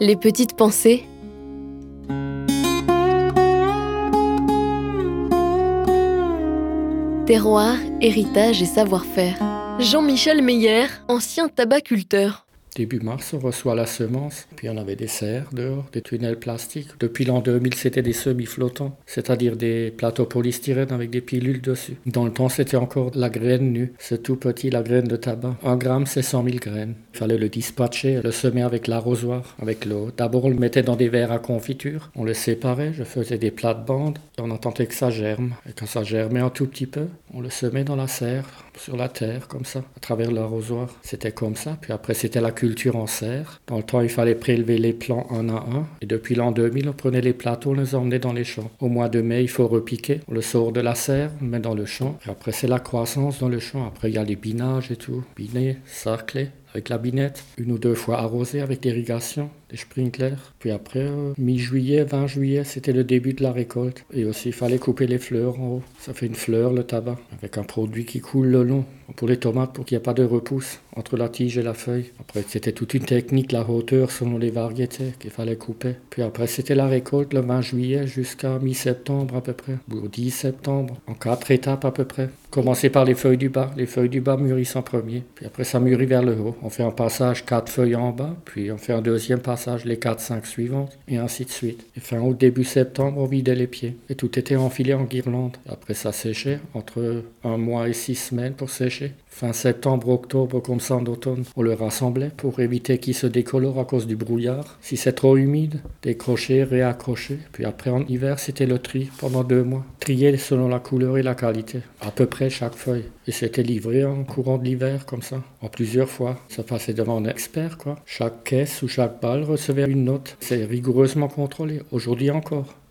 Les petites pensées. Terroir, héritage et savoir-faire. Jean-Michel Meyer, ancien tabaculteur. Début mars, on reçoit la semence, puis on avait des serres dehors, des tunnels plastiques. Depuis l'an 2000, c'était des semi-flottants, c'est-à-dire des plateaux polystyrène avec des pilules dessus. Dans le temps, c'était encore la graine nue. C'est tout petit, la graine de tabac. Un gramme, c'est 100 000 graines. Il fallait le dispatcher, le semer avec l'arrosoir, avec l'eau. D'abord, on le mettait dans des verres à confiture. On le séparait, je faisais des plates-bandes. On attendait que ça germe. Et quand ça germait un tout petit peu, on le semait dans la serre, sur la terre, comme ça, à travers l'arrosoir. C'était comme ça. Puis après, c'était la en serre. Dans le temps, il fallait prélever les plants un à un. Et depuis l'an 2000, on prenait les plateaux, on les emmenait dans les champs. Au mois de mai, il faut repiquer. On le sort de la serre, on met dans le champ. Et après, c'est la croissance dans le champ. Après, il y a les binages et tout. Biné, sarclé, avec la binette, une ou deux fois arrosé avec l'irrigation, des sprinklers. Puis après, euh, mi-juillet, 20 juillet, c'était le début de la récolte. Et aussi, il fallait couper les fleurs en haut. Ça fait une fleur, le tabac, avec un produit qui coule le long. Pour les tomates, pour qu'il n'y ait pas de repousse entre la tige et la feuille. Après, c'était toute une technique, la hauteur selon les variétés qu'il fallait couper. Puis après, c'était la récolte le 20 juillet jusqu'à mi-septembre à peu près, ou 10 septembre, en quatre étapes à peu près. Commencer par les feuilles du bas. Les feuilles du bas mûrissent en premier. Puis après, ça mûrit vers le haut. On fait un passage quatre feuilles en bas, puis on fait un deuxième passage les quatre, cinq suivantes, et ainsi de suite. Et fin août, début septembre, on vidait les pieds. Et tout était enfilé en guirlande. Après, ça séchait entre un mois et six semaines pour sécher. Fin septembre, octobre, comme ça en automne, on le rassemblait pour éviter qu'il se décolore à cause du brouillard. Si c'est trop humide, décrocher, réaccrocher. Puis après, en hiver, c'était le tri pendant deux mois. Trier selon la couleur et la qualité. À peu près chaque feuille. Et c'était livré en courant de l'hiver, comme ça, en plusieurs fois. Ça passait devant un expert, quoi. Chaque caisse ou chaque balle recevait une note. C'est rigoureusement contrôlé, aujourd'hui encore.